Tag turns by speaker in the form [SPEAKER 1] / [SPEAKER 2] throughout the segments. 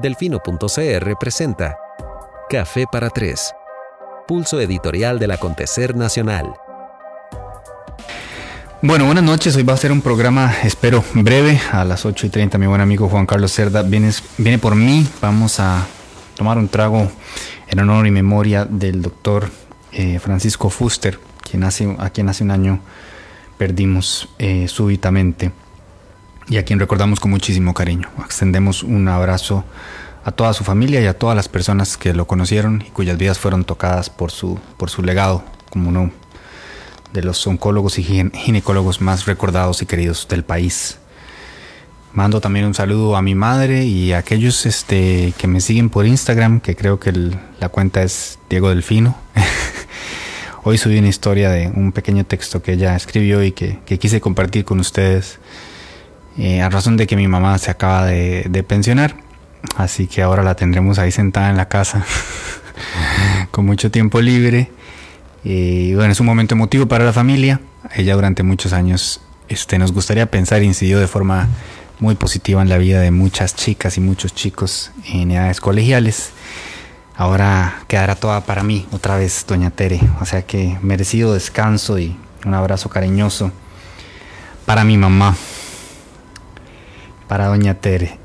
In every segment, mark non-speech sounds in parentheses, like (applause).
[SPEAKER 1] Delfino.cr presenta Café para Tres, pulso editorial del acontecer nacional.
[SPEAKER 2] Bueno, buenas noches. Hoy va a ser un programa, espero, breve. A las 8 y 30, mi buen amigo Juan Carlos Cerda viene, viene por mí. Vamos a tomar un trago en honor y memoria del doctor eh, Francisco Fuster, quien hace, a quien hace un año perdimos eh, súbitamente y a quien recordamos con muchísimo cariño. Extendemos un abrazo a toda su familia y a todas las personas que lo conocieron y cuyas vidas fueron tocadas por su, por su legado como uno de los oncólogos y ginecólogos más recordados y queridos del país. Mando también un saludo a mi madre y a aquellos este, que me siguen por Instagram, que creo que la cuenta es Diego Delfino. (laughs) Hoy subí una historia de un pequeño texto que ella escribió y que, que quise compartir con ustedes eh, a razón de que mi mamá se acaba de, pensionar. Así que ahora la tendremos ahí sentada en la casa (laughs) con mucho tiempo libre. Y bueno, es un momento emotivo para la familia. Ella durante muchos años este, nos gustaría pensar incidió de forma muy positiva en la vida de muchas chicas y muchos chicos en edades colegiales. Ahora quedará toda para mí otra vez, doña Tere. O sea que merecido descanso y un abrazo cariñoso para mi mamá para Doña Tere.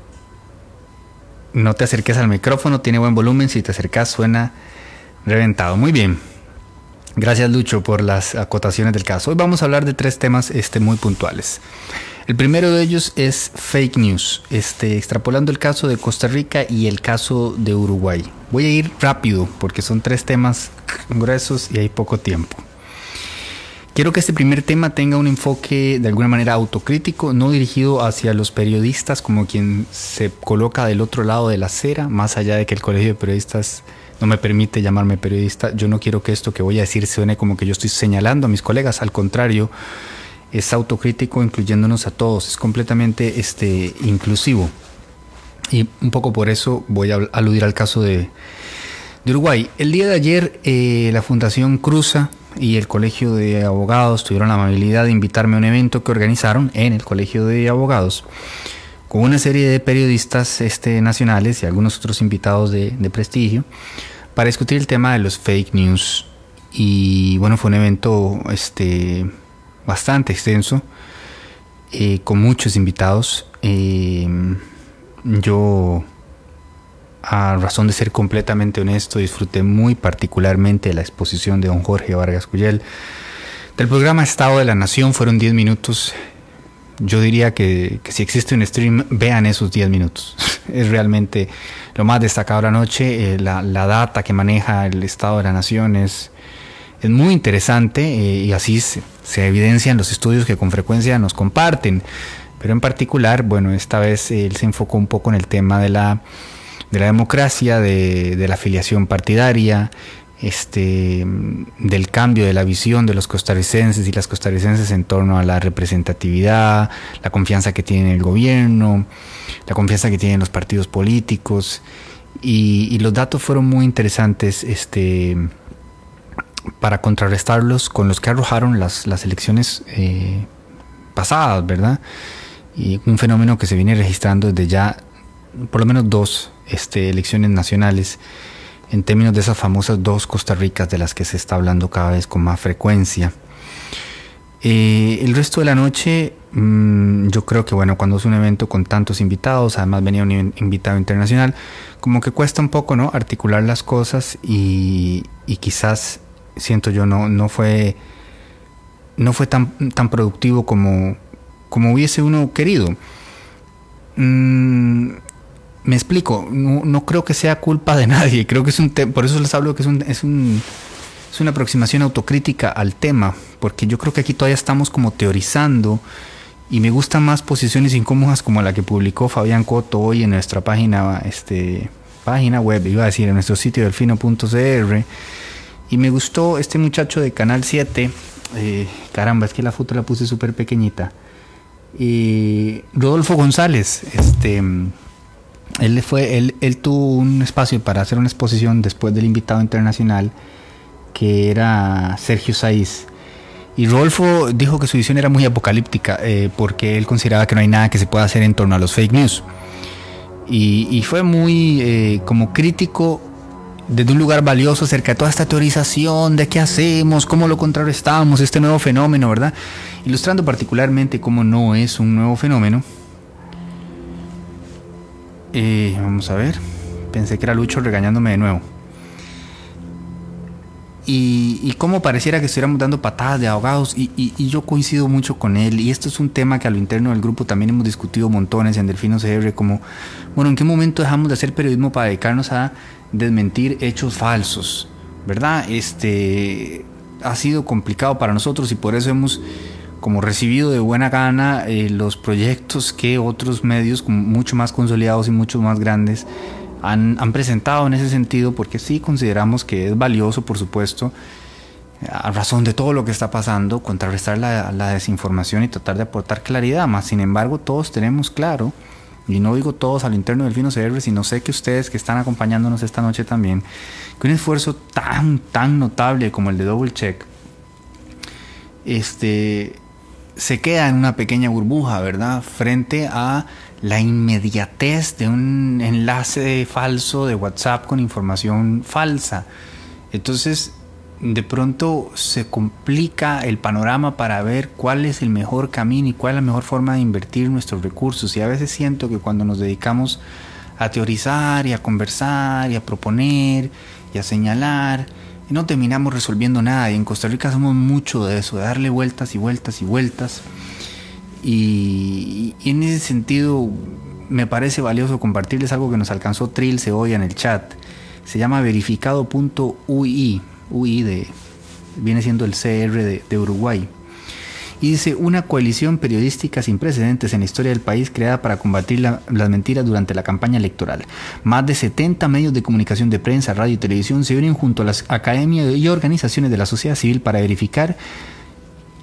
[SPEAKER 2] No te acerques al micrófono, tiene buen volumen. Si te acercas, suena reventado. Muy bien. Gracias, Lucho, por las acotaciones del caso. Hoy vamos a hablar de tres temas este, muy puntuales. El primero de ellos es fake news, este, extrapolando el caso de Costa Rica y el caso de Uruguay. Voy a ir rápido porque son tres temas gruesos y hay poco tiempo. Quiero que este primer tema tenga un enfoque de alguna manera autocrítico, no dirigido hacia los periodistas como quien se coloca del otro lado de la acera, más allá de que el Colegio de Periodistas no me permite llamarme periodista. Yo no quiero que esto que voy a decir suene como que yo estoy señalando a mis colegas, al contrario, es autocrítico incluyéndonos a todos, es completamente este, inclusivo. Y un poco por eso voy a aludir al caso de, Uruguay. El día de ayer eh, la Fundación Cruza y el Colegio de Abogados tuvieron la amabilidad de invitarme a un evento que organizaron en el Colegio de Abogados con una serie de periodistas este, nacionales y algunos otros invitados de, prestigio para discutir el tema de los fake news. Y bueno, fue un evento este, bastante extenso, eh, con muchos invitados. Eh, yo a razón de ser completamente honesto, disfruté muy particularmente la exposición de don Jorge Vargas Cuyel. Del programa Estado de la Nación fueron 10 minutos. Yo diría que, si existe un stream, vean esos 10 minutos. (laughs) es realmente lo más destacado de la noche. Eh, la, data que maneja el Estado de la Nación es, muy interesante eh, y así se, se evidencian los estudios que con frecuencia nos comparten. Pero en particular, bueno, esta vez él se enfocó un poco en el tema de la de la democracia, de, la afiliación partidaria, este, del cambio de la visión de los costarricenses y las costarricenses en torno a la representatividad, la confianza que tiene el gobierno, la confianza que tienen los partidos políticos. Y, los datos fueron muy interesantes este, para contrarrestarlos con los que arrojaron las, las elecciones eh, pasadas, ¿verdad? Y un fenómeno que se viene registrando desde ya por lo menos dos este, elecciones nacionales en términos de esas famosas dos Costa Ricas de las que se está hablando cada vez con más frecuencia. Eh, el resto de la noche, mm, yo creo que bueno, cuando es un evento con tantos invitados, además venía un invitado internacional, como que cuesta un poco, ¿no? Articular las cosas y, quizás, siento yo, no, no fue, no fue tan, tan productivo como, como hubiese uno querido. Mm, me explico, no, creo que sea culpa de (laughs) nadie, creo que es un por eso les hablo que es, un, es, un, es una aproximación autocrítica al tema, porque yo creo que aquí todavía estamos como teorizando y me gustan más posiciones incómodas como la que publicó Fabián Coto hoy en nuestra página, este, página web, iba a decir, en nuestro sitio delfino.cr, y me gustó este muchacho de Canal 7, eh, caramba, es que la foto la puse súper pequeñita, y Rodolfo González, este él, fue, él, él tuvo un espacio para hacer una exposición después del invitado internacional que era Sergio Saiz. Y Rodolfo dijo que su visión era muy apocalíptica eh, porque él consideraba que no hay nada que se pueda hacer en torno a los fake news. y, fue muy eh, como crítico desde un lugar valioso acerca de toda esta teorización de qué hacemos, cómo lo contrarrestamos, este nuevo fenómeno, ¿verdad? Ilustrando particularmente cómo no es un nuevo fenómeno. Eh, vamos a ver, pensé que era Lucho regañándome de nuevo. Y, cómo pareciera que estuviéramos dando patadas de ahogados y, yo coincido mucho con él y esto es un tema que a lo interno del grupo también hemos discutido montones en Delfino CR como, bueno, ¿en qué momento dejamos de hacer periodismo para dedicarnos a desmentir hechos falsos? ¿Verdad? Este ha sido complicado para nosotros y por eso hemos como recibido de buena gana eh, los proyectos que otros medios mucho más consolidados y mucho más grandes han, presentado en ese sentido, porque sí consideramos que es valioso, por supuesto, a razón de todo lo que está pasando, contrarrestar la, desinformación y tratar de aportar claridad. Más sin embargo, todos tenemos claro, y no digo todos al interno del Fino CR, sino sé que ustedes que están acompañándonos esta noche también, que un esfuerzo tan, tan notable como el de Double Check, este, se queda en una pequeña burbuja, ¿verdad? Frente a la inmediatez de un enlace falso de WhatsApp con información falsa. Entonces, de pronto se complica el panorama para ver cuál es el mejor camino y cuál es la mejor forma de invertir nuestros recursos. Y a veces siento que cuando nos dedicamos a teorizar y a conversar y a proponer y a señalar, no terminamos resolviendo nada. Y en Costa Rica somos mucho de eso, de darle vueltas y vueltas y vueltas. Y, en ese sentido me parece valioso compartirles algo que nos alcanzó Trilce hoy en el chat. Se llama verificado.ui, UI de, viene siendo el CR de, Uruguay. Y dice, una coalición periodística sin precedentes en la historia del país creada para combatir las mentiras durante la campaña electoral. Más de 70 medios de comunicación de prensa, radio y televisión se unen junto a las academias y organizaciones de la sociedad civil para verificar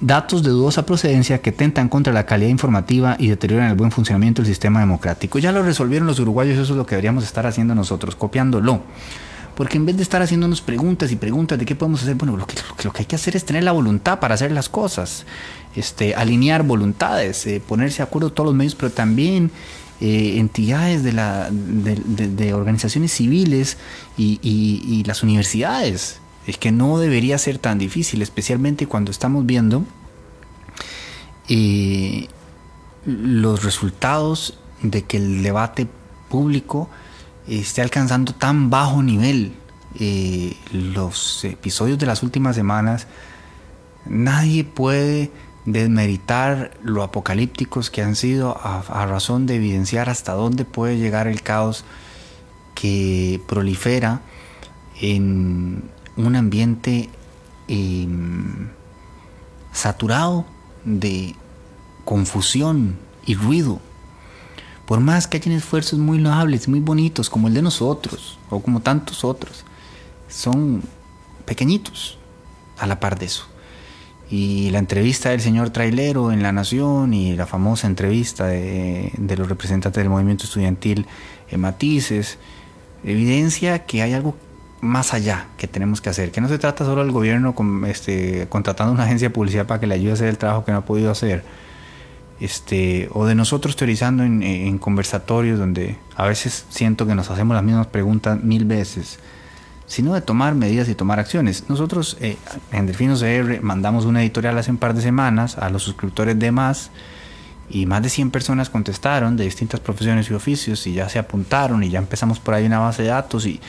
[SPEAKER 2] datos de dudosa procedencia que tentan contra la calidad informativa y deterioran el buen funcionamiento del sistema democrático. Ya lo resolvieron los uruguayos, eso es lo que deberíamos estar haciendo nosotros, copiándolo. Porque en vez de estar haciéndonos preguntas y preguntas de qué podemos hacer, bueno, lo que, lo que hay que hacer es tener la voluntad para hacer las cosas, este, alinear voluntades, eh, ponerse de acuerdo todos los medios, pero también eh, entidades de, la, de, organizaciones civiles y, y las universidades. Es que no debería ser tan difícil, especialmente cuando estamos viendo eh, los resultados de que el debate público esté alcanzando tan bajo nivel. Eh, los episodios de las últimas semanas, nadie puede desmeritar lo apocalípticos que han sido a razón de evidenciar hasta dónde puede llegar el caos que prolifera en, un ambiente em, saturado de confusión y ruido. Por más que hayan esfuerzos muy loables, muy bonitos, como el de nosotros, o como tantos otros, son pequeñitos a la par de eso. Y la entrevista del señor Trailero en La Nación y la famosa entrevista de, los representantes del movimiento estudiantil en Matices, evidencia que hay algo más allá que tenemos que hacer, que no se trata solo del gobierno con, este, contratando una agencia de publicidad para que le ayude a hacer el trabajo que no ha podido hacer, este, o de nosotros teorizando en, conversatorios donde a veces siento que nos hacemos las mismas preguntas mil veces, sino de tomar medidas y tomar acciones. Nosotros eh, en Delfinos CR mandamos una editorial hace un par de semanas a los suscriptores de más y más de 100 personas contestaron de distintas profesiones y oficios y ya se apuntaron y ya empezamos por ahí una base de datos y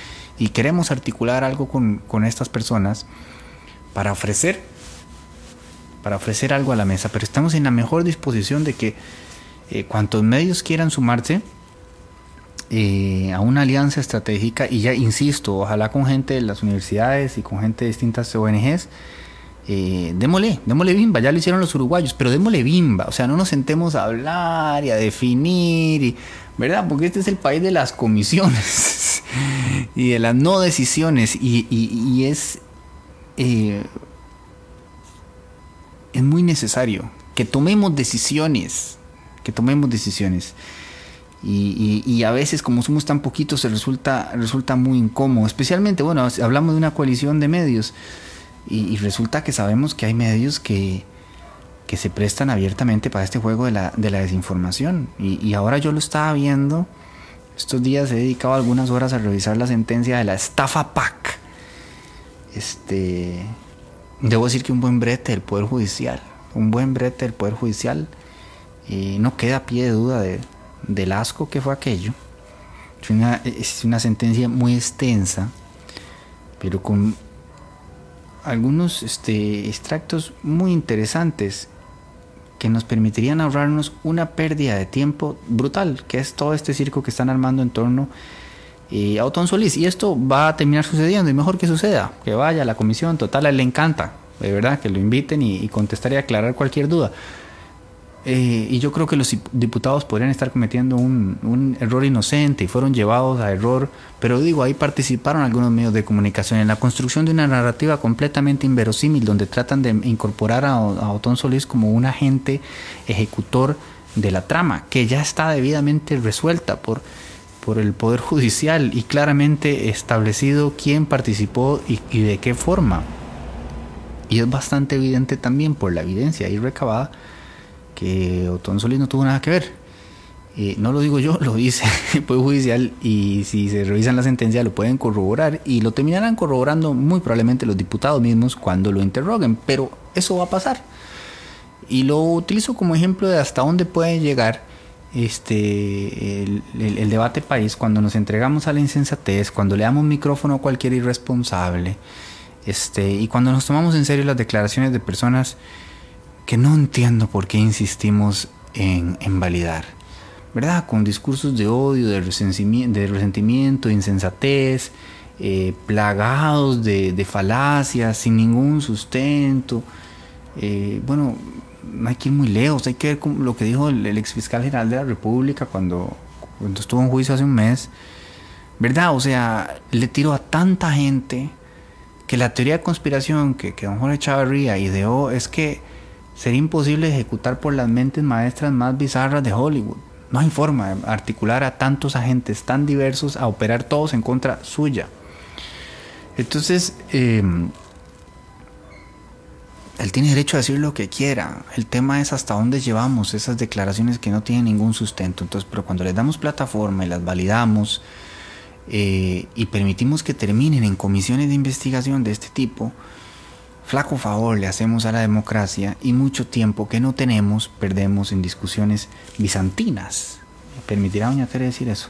[SPEAKER 2] queremos articular algo con, estas personas para ofrecer para ofrecer algo a la mesa, pero estamos en la mejor disposición de que eh, cuantos medios quieran sumarse eh, a una alianza estratégica, y ya insisto, ojalá con gente de las universidades y con gente de distintas ONGs, eh, démosle, démosle bimba, ya lo hicieron los uruguayos, pero démosle bimba, o sea, no nos sentemos a hablar y a definir, y, ¿verdad? Porque este es el país de las comisiones (laughs) y de las no decisiones, y, es, eh, es muy necesario que tomemos decisiones, que tomemos decisiones. Y, a veces como somos tan poquitos se resulta, resulta muy incómodo, especialmente, bueno, hablamos de una coalición de medios, y, resulta que sabemos que hay medios que, que, se prestan abiertamente para este juego de la, de la desinformación. Y, ahora yo lo estaba viendo, estos días he dedicado algunas horas a revisar la sentencia de la estafa PAC. Este, debo decir que un buen brete del Poder Judicial, un buen brete del Poder Judicial, y no queda pie de duda de, del asco que fue aquello. Es una, sentencia muy extensa, pero con algunos este, extractos muy interesantes que nos permitirían ahorrarnos una pérdida de tiempo brutal, que es todo este circo que están armando en torno eh, a Otón Solís. Y esto va a terminar sucediendo, y mejor que suceda, que vaya a la comisión, total, a él le encanta, de verdad, que lo inviten y, y contestar y aclarar cualquier duda. Eh, y yo creo que los diputados podrían estar cometiendo un, error inocente y fueron llevados a error, pero digo, ahí participaron algunos medios de comunicación en la construcción de una narrativa completamente inverosímil, donde tratan de incorporar a, a Otón Solís como un agente ejecutor de la trama, que ya está debidamente resuelta por, por el Poder Judicial y claramente establecido quién participó y, de qué forma. Y es bastante evidente también por la evidencia ahí recabada que Otón Solís no tuvo nada que ver. Eh, no lo digo yo, (laughs) lo dice el Poder Judicial y si se revisan la sentencia lo pueden corroborar y lo terminarán corroborando muy probablemente los diputados mismos cuando lo interroguen, pero eso va a pasar. Y lo utilizo como ejemplo de hasta dónde puede llegar este, el, debate país cuando nos entregamos a la insensatez, cuando le damos micrófono a cualquier irresponsable este, y cuando nos tomamos en serio las declaraciones de personas que no entiendo por qué insistimos en, validar. ¿Verdad? Con discursos de odio, de resentimiento, de insensatez, eh, plagados de, falacias, sin ningún sustento. Eh, bueno, no hay que ir muy lejos, hay que ver lo que dijo el, ex fiscal general de la República cuando, cuando estuvo en juicio hace un mes. ¿Verdad? O sea, le tiró a tanta gente que la teoría de conspiración que, que don Jorge Chavarría ideó es que sería imposible ejecutar por las mentes maestras más bizarras de Hollywood. No hay forma de articular a tantos agentes tan diversos a operar todos en contra suya. Entonces, em, él tiene derecho a decir lo que quiera. El tema es hasta dónde llevamos esas declaraciones que no tienen ningún sustento. Entonces, pero cuando les damos plataforma y las validamos eh, y permitimos que terminen en comisiones de investigación de este tipo, Flaco favor le hacemos a la democracia y mucho tiempo que no tenemos perdemos en discusiones bizantinas. ¿Me permitirá doña Tere decir eso?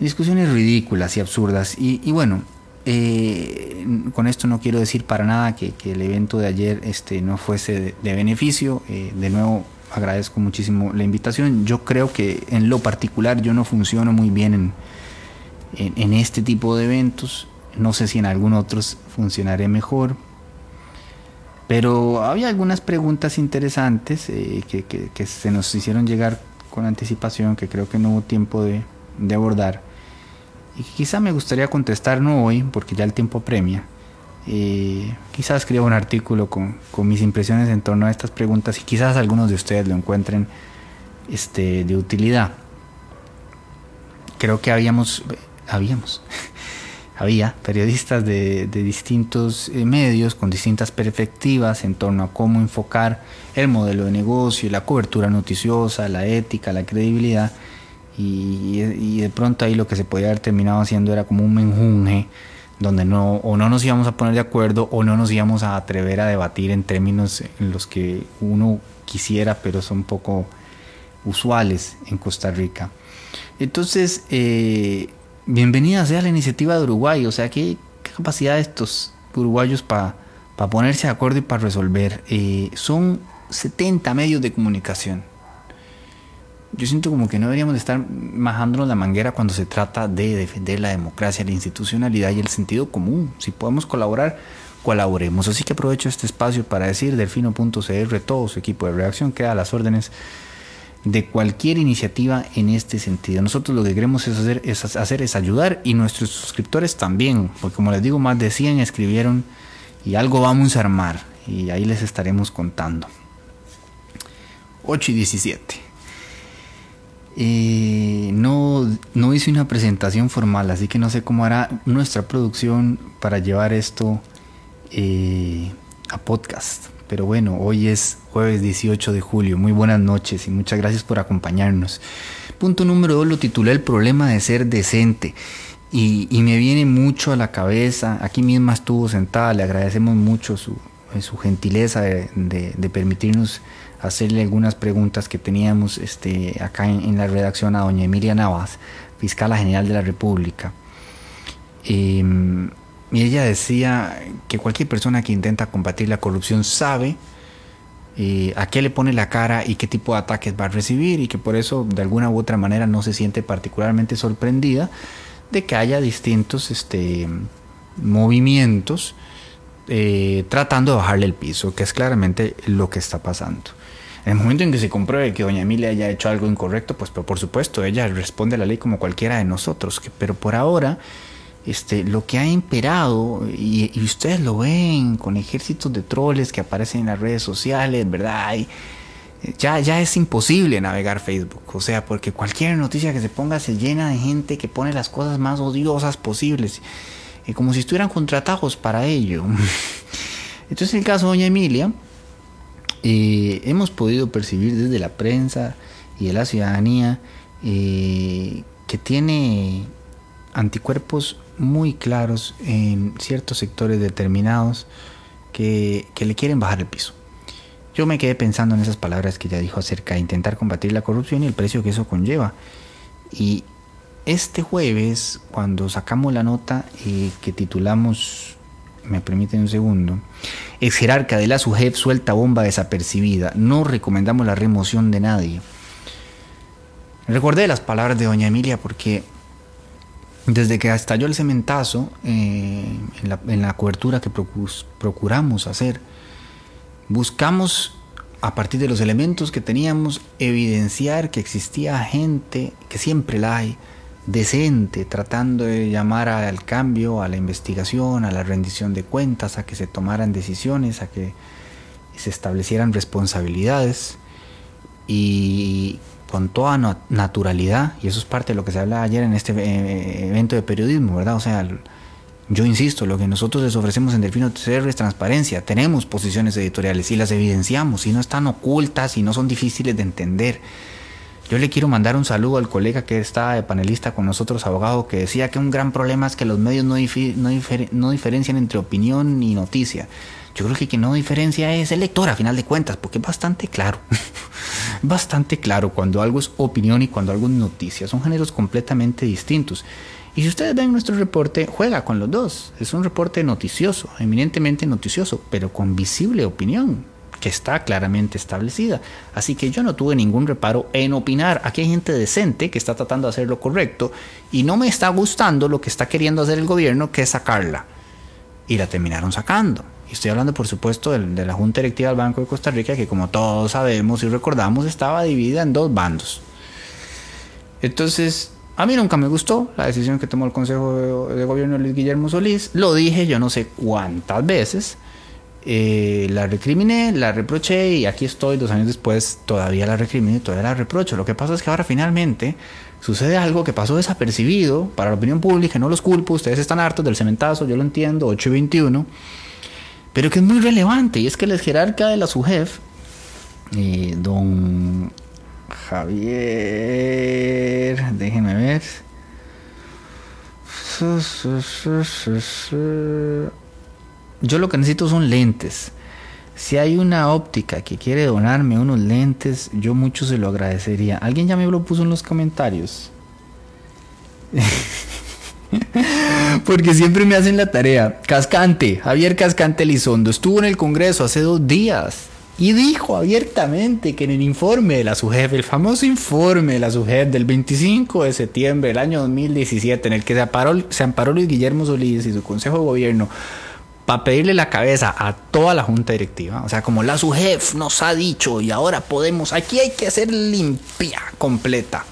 [SPEAKER 2] Discusiones ridículas y absurdas. Y, bueno, eh, con esto no quiero decir para nada que, el evento de ayer este, no fuese de, beneficio. Eh, de nuevo, agradezco muchísimo la invitación. Yo creo que en lo particular yo no funciono muy bien en, este tipo de eventos. No sé si en algunos otros funcionaré mejor, pero había algunas preguntas interesantes eh, que, se nos hicieron llegar con anticipación que creo que no hubo tiempo de, abordar. Y quizá me gustaría contestar no hoy, porque ya el tiempo premia. Eh, quizás escriba un artículo con, mis impresiones en torno a estas preguntas y quizás algunos de ustedes lo encuentren este, de utilidad. Creo que habíamos, habíamos, (laughs) había periodistas de, distintos eh, medios con distintas perspectivas en torno a cómo enfocar el modelo de negocio, la cobertura noticiosa, la ética, la credibilidad. Y, de pronto ahí lo que se podía haber terminado haciendo era como un menjunje donde no o no nos íbamos a poner de acuerdo o no nos íbamos a atrever a debatir en términos en los que uno quisiera, pero son poco usuales en Costa Rica. Entonces, eh, bienvenida sea la iniciativa de Uruguay. O sea, qué, capacidad de estos uruguayos para ponerse de acuerdo y para resolver. Eh, son 70 medios de comunicación. Yo siento como que no deberíamos estar majándonos la manguera cuando se trata de defender la democracia, la institucionalidad y el sentido común. Si podemos colaborar, colaboremos. Así que aprovecho este espacio para decir delfino.cr, todo su equipo de reacción queda a las órdenes de cualquier iniciativa en este sentido. Nosotros lo que queremos es hacer, es hacer es ayudar y nuestros suscriptores también, porque como les digo, más de 100 escribieron y algo vamos a armar y ahí les estaremos contando. 8 y 17. Eh, no, no hice una presentación formal, así que no sé cómo hará nuestra producción para llevar esto eh, a podcast pero bueno, hoy es jueves 18 de julio. Muy buenas noches y muchas gracias por acompañarnos. Punto número 2 lo titulé El problema de ser decente. Y, me viene mucho a la cabeza, aquí misma estuvo sentada, le agradecemos mucho su, su gentileza de, permitirnos hacerle algunas preguntas que teníamos este, acá en, la redacción a doña Emilia Navas, fiscal general de la República. Em, y ella decía que cualquier persona que intenta combatir la corrupción sabe eh, a qué le pone la cara y qué tipo de ataques va a recibir y que por eso de alguna u otra manera no se siente particularmente sorprendida de que haya distintos este, movimientos eh, tratando de bajarle el piso, que es claramente lo que está pasando. En el momento en que se compruebe que doña Emilia haya hecho algo incorrecto, pues por supuesto ella responde a la ley como cualquiera de nosotros, pero por ahora este, lo que ha imperado, y, ustedes lo ven con ejércitos de troles que aparecen en las redes sociales, ¿verdad? ya, ya es imposible navegar Facebook, o sea, porque cualquier noticia que se ponga se llena de gente que pone las cosas más odiosas posibles, y como si estuvieran contratados para ello. (laughs) Entonces, en el caso de Doña Emilia, hemos podido percibir desde la prensa y de la ciudadanía eh, que tiene anticuerpos muy claros en ciertos sectores determinados que, le quieren bajar el piso. Yo me quedé pensando en esas palabras que ella dijo acerca de intentar combatir la corrupción y el precio que eso conlleva. Y este jueves, cuando sacamos la nota eh, que titulamos, me permiten un segundo, ex jerarca de la suelta bomba desapercibida, no recomendamos la remoción de nadie. Recordé las palabras de doña Emilia porque desde que estalló el cementazo, eh, en, la, cobertura que procuramos hacer, buscamos, a partir de los elementos que teníamos, evidenciar que existía gente, que siempre la hay, decente, tratando de llamar al cambio, a la investigación, a la rendición de cuentas, a que se tomaran decisiones, a que se establecieran responsabilidades. Y con toda naturalidad, y eso es parte de lo que se habla ayer en este eh, evento de periodismo, ¿verdad? O sea, yo insisto, lo que nosotros les ofrecemos en Delfino TCR es transparencia, tenemos posiciones editoriales y las evidenciamos, y no están ocultas y no son difíciles de entender. Yo le quiero mandar un saludo al colega que está de panelista con nosotros, abogado, que decía que un gran problema es que los medios no, no diferencian entre opinión y noticia. Yo creo que quien no diferencia es el lector a final de cuentas, porque es bastante claro. (laughs) bastante claro cuando algo es opinión y cuando algo es noticia. Son géneros completamente distintos. Y si ustedes ven nuestro reporte, juega con los dos. Es un reporte noticioso, eminentemente noticioso, pero con visible opinión que está claramente establecida. Así que yo no tuve ningún reparo en opinar. Aquí hay gente decente que está tratando de hacer lo correcto y no me está gustando lo que está queriendo hacer el gobierno, que es sacarla. Y la terminaron sacando. Y estoy hablando, por supuesto, de, la Junta Directiva del Banco de Costa Rica, que como todos sabemos y recordamos, estaba dividida en dos bandos. Entonces, a mí nunca me gustó la decisión que tomó el Consejo de, Gobierno de Luis Guillermo Solís. Lo dije yo no sé cuántas veces. Eh, la recriminé, la reproché y aquí estoy dos años después, todavía la recrimino y todavía la reprocho. Lo que pasa es que ahora finalmente sucede algo que pasó desapercibido para la opinión pública, no los culpo, ustedes están hartos del cementazo, yo lo entiendo, 8 y 21 pero que es muy relevante, y es que el jerarca de la SUJEF, eh, don Javier, déjenme ver. Yo lo que necesito son lentes. Si hay una óptica que quiere donarme unos lentes, yo mucho se lo agradecería. Alguien ya me lo puso en los comentarios. (laughs) Porque siempre me hacen la tarea. Cascante, Javier Cascante Lizondo, estuvo en el Congreso hace dos días y dijo abiertamente que en el informe de la SUJEF, el famoso informe de la SUJEF del 25 de septiembre del año 2017, en el que se amparó, se amparó Luis Guillermo Solís y su Consejo de Gobierno para pedirle la cabeza a toda la junta directiva. O sea, como la SUJEF nos ha dicho y ahora podemos, aquí hay que hacer limpia completa.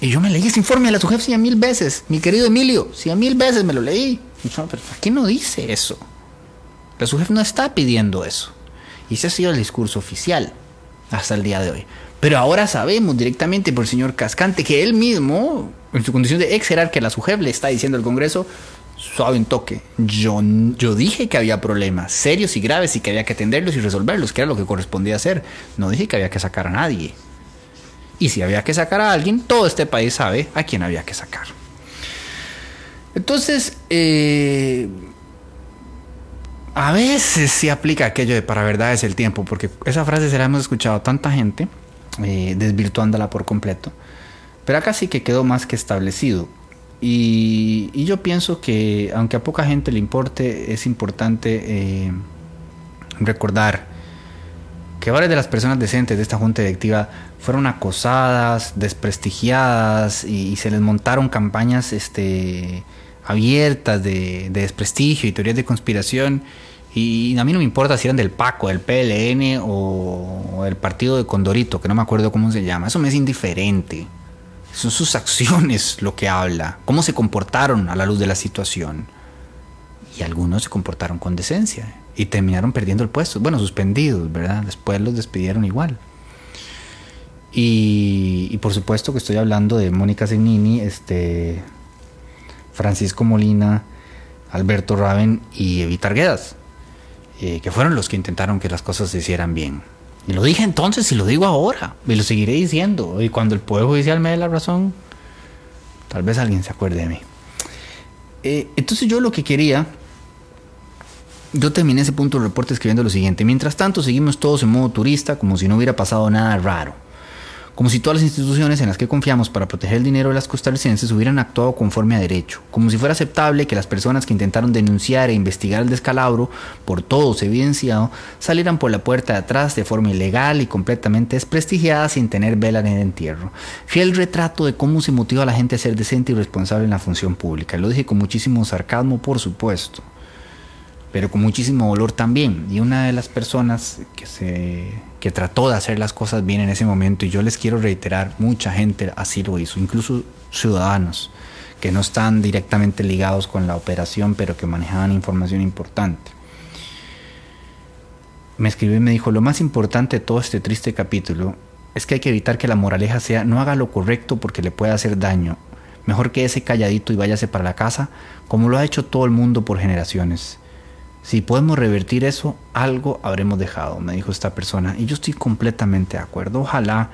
[SPEAKER 2] Y yo me leí ese informe de la SUJEF cien mil veces, mi querido Emilio, cien mil veces me lo leí. No, pero qué no dice eso? La SUJEF no está pidiendo eso. Y ese ha sido el discurso oficial hasta el día de hoy. Pero ahora sabemos directamente por el señor Cascante que él mismo, en su condición de ex que la SUJEF le está diciendo al Congreso, suave un toque. Yo, yo dije que había problemas serios y graves y que había que atenderlos y resolverlos, que era lo que correspondía hacer. No dije que había que sacar a nadie. Y si había que sacar a alguien, todo este país sabe a quién había que sacar. Entonces, eh, a veces sí aplica aquello de para verdad es el tiempo, porque esa frase se la hemos escuchado a tanta gente, eh, desvirtuándola por completo. Pero acá sí que quedó más que establecido. Y, yo pienso que, aunque a poca gente le importe, es importante eh, recordar que varias de las personas decentes de esta junta directiva fueron acosadas, desprestigiadas y, se les montaron campañas este, abiertas de, desprestigio y teorías de conspiración. Y a mí no me importa si eran del PACO, del PLN o, o del partido de Condorito, que no me acuerdo cómo se llama. Eso me es indiferente. Son sus acciones lo que habla, cómo se comportaron a la luz de la situación. Y algunos se comportaron con decencia y terminaron perdiendo el puesto. Bueno, suspendidos, ¿verdad? Después los despidieron igual. Y, por supuesto que estoy hablando de Mónica Zegnini, este, Francisco Molina, Alberto Raven y Evita Arguedas, eh, que fueron los que intentaron que las cosas se hicieran bien. Y lo dije entonces y lo digo ahora. Y lo seguiré diciendo. Y cuando el Poder Judicial me dé la razón, tal vez alguien se acuerde de mí. Eh, entonces yo lo que quería, yo terminé ese punto del reporte escribiendo lo siguiente. Mientras tanto, seguimos todos en modo turista, como si no hubiera pasado nada raro como si todas las instituciones en las que confiamos para proteger el dinero de las costarricenses hubieran actuado conforme a derecho, como si fuera aceptable que las personas que intentaron denunciar e investigar el descalabro, por todos evidenciado, salieran por la puerta de atrás de forma ilegal y completamente desprestigiada sin tener vela en el entierro. Fiel retrato de cómo se motiva a la gente a ser decente y responsable en la función pública. Lo dije con muchísimo sarcasmo, por supuesto pero con muchísimo dolor también. Y una de las personas que, se, que trató de hacer las cosas bien en ese momento, y yo les quiero reiterar, mucha gente así lo hizo, incluso ciudadanos que no están directamente ligados con la operación, pero que manejaban información importante. Me escribió y me dijo, lo más importante de todo este triste capítulo es que hay que evitar que la moraleja sea no haga lo correcto porque le puede hacer daño. Mejor que ese calladito y váyase para la casa, como lo ha hecho todo el mundo por generaciones. Si podemos revertir eso, algo habremos dejado, me dijo esta persona. Y yo estoy completamente de acuerdo. Ojalá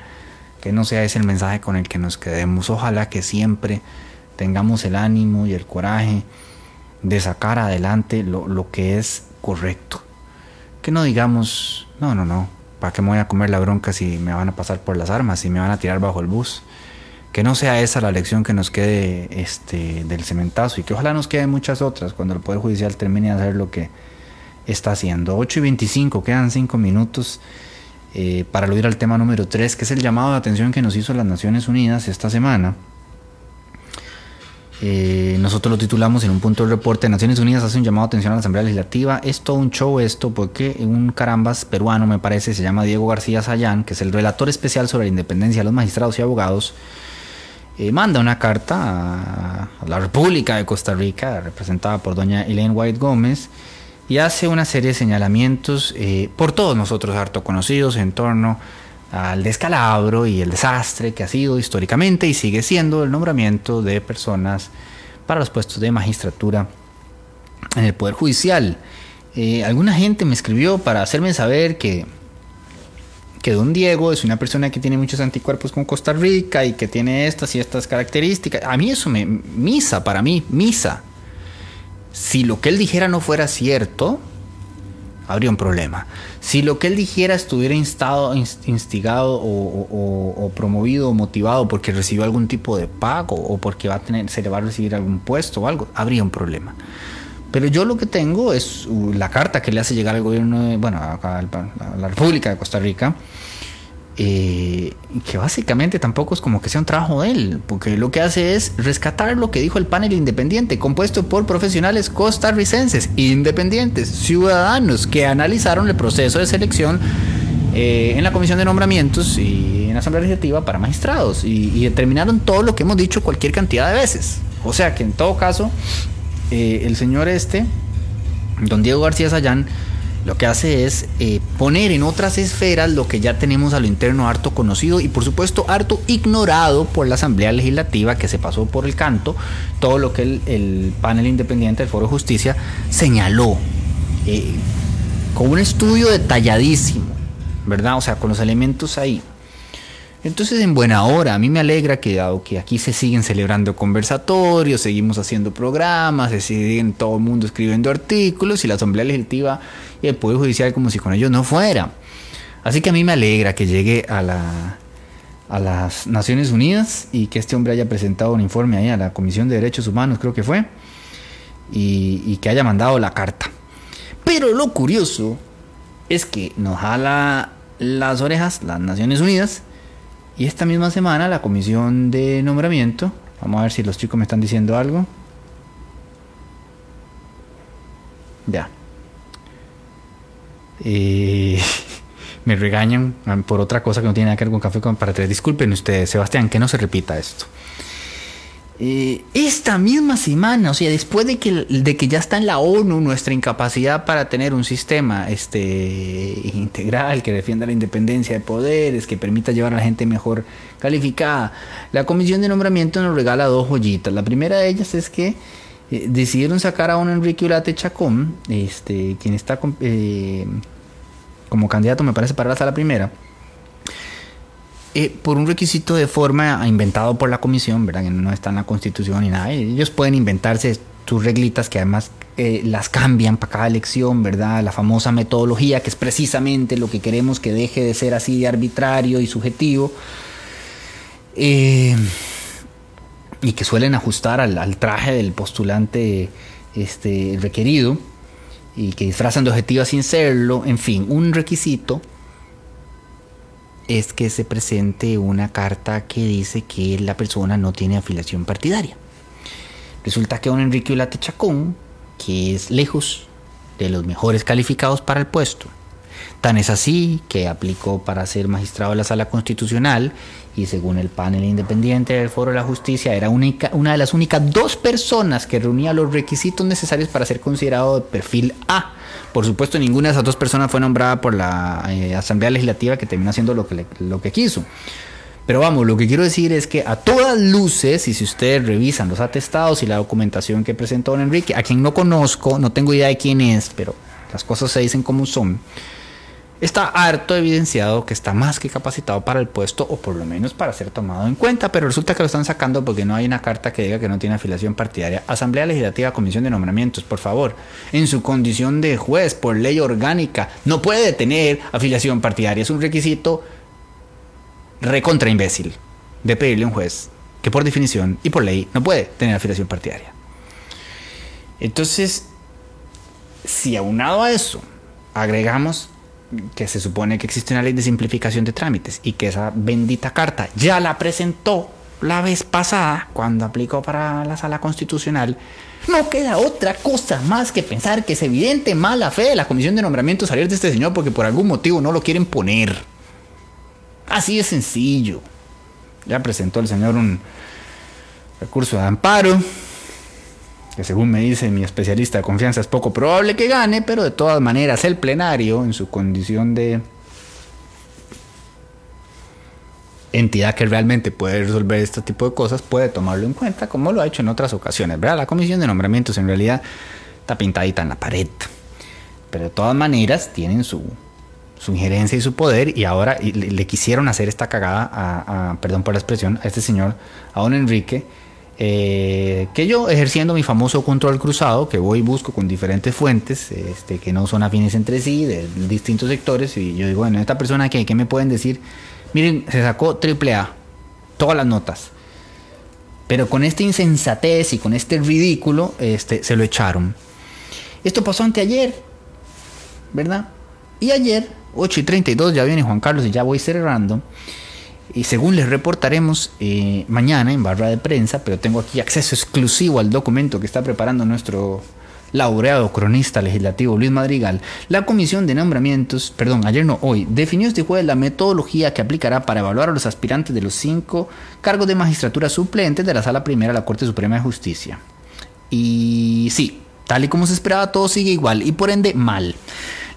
[SPEAKER 2] que no sea ese el mensaje con el que nos quedemos. Ojalá que siempre tengamos el ánimo y el coraje de sacar adelante lo, que es correcto. Que no digamos, no, no, no, ¿para qué me voy a comer la bronca si me van a pasar por las armas, si me van a tirar bajo el bus? Que no sea esa la lección que nos quede este, del cementazo y que ojalá nos queden muchas otras cuando el Poder Judicial termine de hacer lo que está haciendo. 8 y 25, quedan 5 minutos eh, para aludir al tema número 3, que es el llamado de atención que nos hizo las Naciones Unidas esta semana. Eh, nosotros lo titulamos en un punto del reporte, Naciones Unidas hace un llamado de atención a la Asamblea Legislativa. Es todo un show esto porque un carambas peruano, me parece, se llama Diego García Sayán, que es el relator especial sobre la independencia de los magistrados y abogados, eh, manda una carta a, la República de Costa Rica, representada por doña Elaine White Gómez, y hace una serie de señalamientos eh, por todos nosotros harto conocidos en torno al descalabro y el desastre que ha sido históricamente y sigue siendo el nombramiento de personas para los puestos de magistratura en el Poder Judicial. Eh, alguna gente me escribió para hacerme saber que que don Diego es una persona que tiene muchos anticuerpos con Costa Rica y que tiene estas y estas características. A mí eso me... Misa, para mí, misa. Si lo que él dijera no fuera cierto, habría un problema. Si lo que él dijera estuviera instado, instigado o, promovido o motivado porque recibió algún tipo de pago o porque va a tener, se le va a recibir algún puesto o algo, habría un problema. Pero yo lo que tengo es uh, la carta que le hace llegar al gobierno, bueno, a, la República de Costa Rica, eh, que básicamente tampoco es como que sea un trabajo de él, porque lo que hace es rescatar lo que dijo el panel independiente, compuesto por profesionales costarricenses, independientes, ciudadanos, que analizaron el proceso de selección eh, en la Comisión de Nombramientos y en la Asamblea Legislativa para magistrados, y, y determinaron todo lo que hemos dicho cualquier cantidad de veces. O sea que en todo caso, eh, el señor este, don Diego García Sayán, lo que hace es eh, poner en otras esferas lo que ya tenemos a lo interno harto conocido y por supuesto harto ignorado por la Asamblea Legislativa que se pasó por el canto, todo lo que el, panel independiente del Foro de Justicia señaló, eh, con un estudio detalladísimo, ¿verdad? O sea, con los elementos ahí. Entonces, en buena hora, a mí me alegra que, dado que aquí se siguen celebrando conversatorios, seguimos haciendo programas, se siguen todo el mundo escribiendo artículos y la Asamblea Legislativa y el Poder Judicial como si con ellos no fuera. Así que a mí me alegra que llegue a, la, las Naciones Unidas y que este hombre haya presentado un informe ahí a la Comisión de Derechos Humanos, creo que fue, y, y que haya mandado la carta. Pero lo curioso es que nos jala las orejas las Naciones Unidas y esta misma semana la comisión de nombramiento, vamos a ver si los chicos me están diciendo algo. Ya. Eh, (laughs) me regañan por otra cosa que no tiene nada que ver con café para tres. Disculpen ustedes, Sebastián, que no se repita esto. Eh, esta misma semana, o sea, después de que, de que ya está en la ONU nuestra incapacidad para tener un sistema este, integral que defienda la independencia de poderes, que permita llevar a la gente mejor calificada, la comisión de nombramiento nos regala dos joyitas. La primera de ellas es que eh, decidieron sacar a un Enrique Ulate Chacón, este, quien está eh, como candidato, me parece, para la sala primera eh, por un requisito de forma inventado por la comisión, ¿verdad? Que no está en la constitución ni nada. Ellos pueden inventarse sus reglitas que además eh, las cambian para cada elección, ¿verdad? La famosa metodología, que es precisamente lo que queremos que deje de ser así de arbitrario y subjetivo. Eh, y que suelen ajustar al, traje del postulante este, requerido y que disfrazan de objetivo sin serlo, en fin, un requisito es que se presente una carta que dice que la persona no tiene afiliación partidaria. Resulta que don Enrique Ulate Chacón, que es lejos de los mejores calificados para el puesto, tan es así que aplicó para ser magistrado de la Sala Constitucional y según el panel independiente del Foro de la Justicia era única, una de las únicas dos personas que reunía los requisitos necesarios para ser considerado de perfil A por supuesto, ninguna de esas dos personas fue nombrada por la eh, Asamblea Legislativa que terminó haciendo lo que, lo que quiso. Pero vamos, lo que quiero decir es que a todas luces, y si ustedes revisan los atestados y la documentación que presentó don Enrique, a quien no conozco, no tengo idea de quién es, pero las cosas se dicen como son, está harto evidenciado que está más que capacitado para el puesto o por lo menos para ser tomado en cuenta, pero resulta que lo están sacando porque no hay una carta que diga que no tiene afiliación partidaria. Asamblea Legislativa, Comisión de Nombramientos, por favor, en su condición de juez por ley orgánica, no puede tener afiliación partidaria, es un requisito recontra imbécil de pedirle a un juez que por definición y por ley no puede tener afiliación partidaria. Entonces, si aunado a eso agregamos que se supone que existe una ley de simplificación de trámites y que esa bendita carta ya la presentó la vez pasada cuando aplicó para la sala constitucional, no queda otra cosa más que pensar que es evidente mala fe de la comisión de nombramiento salir de este señor porque por algún motivo no lo quieren poner. Así de sencillo. Ya presentó el señor un recurso de amparo que según me dice mi especialista de confianza es poco probable que gane, pero de todas maneras el plenario en su condición de entidad que realmente puede resolver este tipo de cosas puede tomarlo en cuenta como lo ha hecho en otras ocasiones, ¿verdad? La comisión de nombramientos en realidad está pintadita en la pared, pero de todas maneras tienen su, su injerencia y su poder y ahora le, quisieron hacer esta cagada a, perdón por la expresión, a este señor, a don Enrique, eh, que yo ejerciendo mi famoso control cruzado, que voy y busco con diferentes fuentes, este, que no son afines entre sí, de distintos sectores, y yo digo, bueno, esta persona que, ¿qué me pueden decir? Miren, se sacó triple A, todas las notas. Pero con esta insensatez y con este ridículo, este, se lo echaron. Esto pasó anteayer, ¿verdad? Y ayer, 8 y 32, ya viene Juan Carlos y ya voy cerrando. Y según les reportaremos eh, mañana en barra de prensa, pero tengo aquí acceso exclusivo al documento que está preparando nuestro laureado cronista legislativo Luis Madrigal, la comisión de nombramientos, perdón, ayer no, hoy, definió este jueves la metodología que aplicará para evaluar a los aspirantes de los cinco cargos de magistratura suplentes de la Sala Primera de la Corte Suprema de Justicia. Y sí, tal y como se esperaba, todo sigue igual y por ende mal.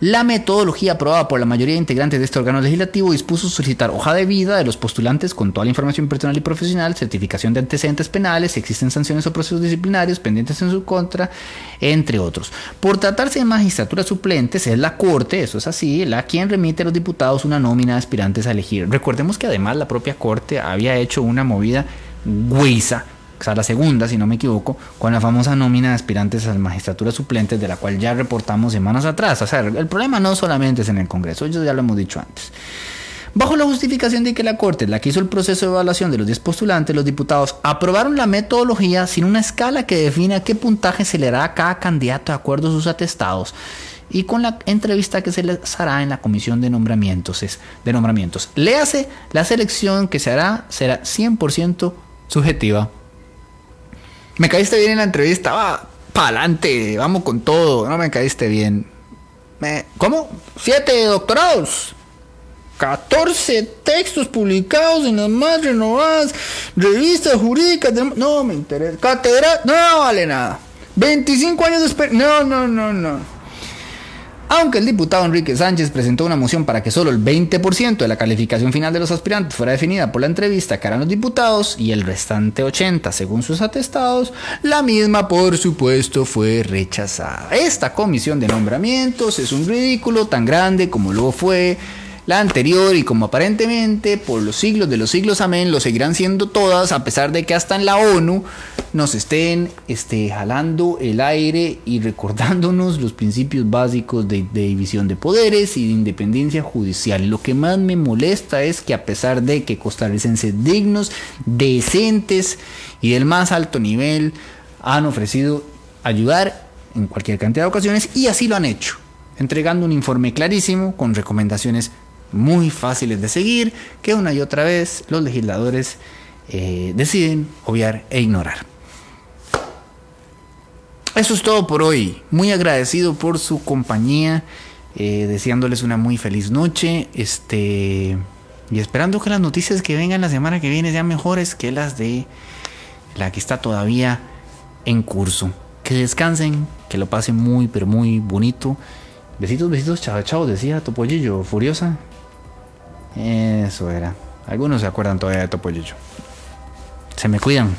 [SPEAKER 2] La metodología aprobada por la mayoría de integrantes de este órgano legislativo dispuso solicitar hoja de vida de los postulantes con toda la información personal y profesional, certificación de antecedentes penales, si existen sanciones o procesos disciplinarios pendientes en su contra, entre otros. Por tratarse de magistratura suplentes, es la Corte, eso es así, la quien remite a los diputados una nómina de aspirantes a elegir. Recordemos que además la propia Corte había hecho una movida guisa o sea, la segunda, si no me equivoco, con la famosa nómina de aspirantes a la magistratura suplentes, de la cual ya reportamos semanas atrás. O sea, el problema no solamente es en el Congreso, eso ya lo hemos dicho antes. Bajo la justificación de que la Corte, la que hizo el proceso de evaluación de los 10 postulantes, los diputados aprobaron la metodología sin una escala que defina qué puntaje se le dará a cada candidato de acuerdo a sus atestados y con la entrevista que se les hará en la comisión de nombramientos. Es, de nombramientos. Léase, la selección que se hará será 100% subjetiva. Me caíste bien en la entrevista, va, pa'lante, vamos con todo, no me caíste bien. Me, ¿Cómo? Siete doctorados. 14 textos publicados en las más renovadas revistas jurídicas. No me interesa. Catedral, no vale nada. 25 años de experiencia. No, no, no, no. Aunque el diputado Enrique Sánchez presentó una moción para que solo el 20% de la calificación final de los aspirantes fuera definida por la entrevista que harán los diputados y el restante 80% según sus atestados, la misma por supuesto fue rechazada. Esta comisión de nombramientos es un ridículo tan grande como lo fue la anterior y como aparentemente por los siglos de los siglos amén lo seguirán siendo todas a pesar de que hasta en la ONU nos estén este, jalando el aire y recordándonos los principios básicos de, de división de poderes y de independencia judicial. Lo que más me molesta es que a pesar de que costarricenses dignos, decentes y del más alto nivel han ofrecido ayudar en cualquier cantidad de ocasiones y así lo han hecho entregando un informe clarísimo con recomendaciones muy fáciles de seguir que una y otra vez los legisladores eh, deciden obviar e ignorar. Eso es todo por hoy. Muy agradecido por su compañía, eh, deseándoles una muy feliz noche, este y esperando que las noticias que vengan la semana que viene sean mejores que las de la que está todavía en curso. Que descansen, que lo pasen muy pero muy bonito. Besitos, besitos, chao, chao, decía Topollillo, furiosa. Eso era. Algunos se acuerdan todavía de Topollillo. Se me cuidan.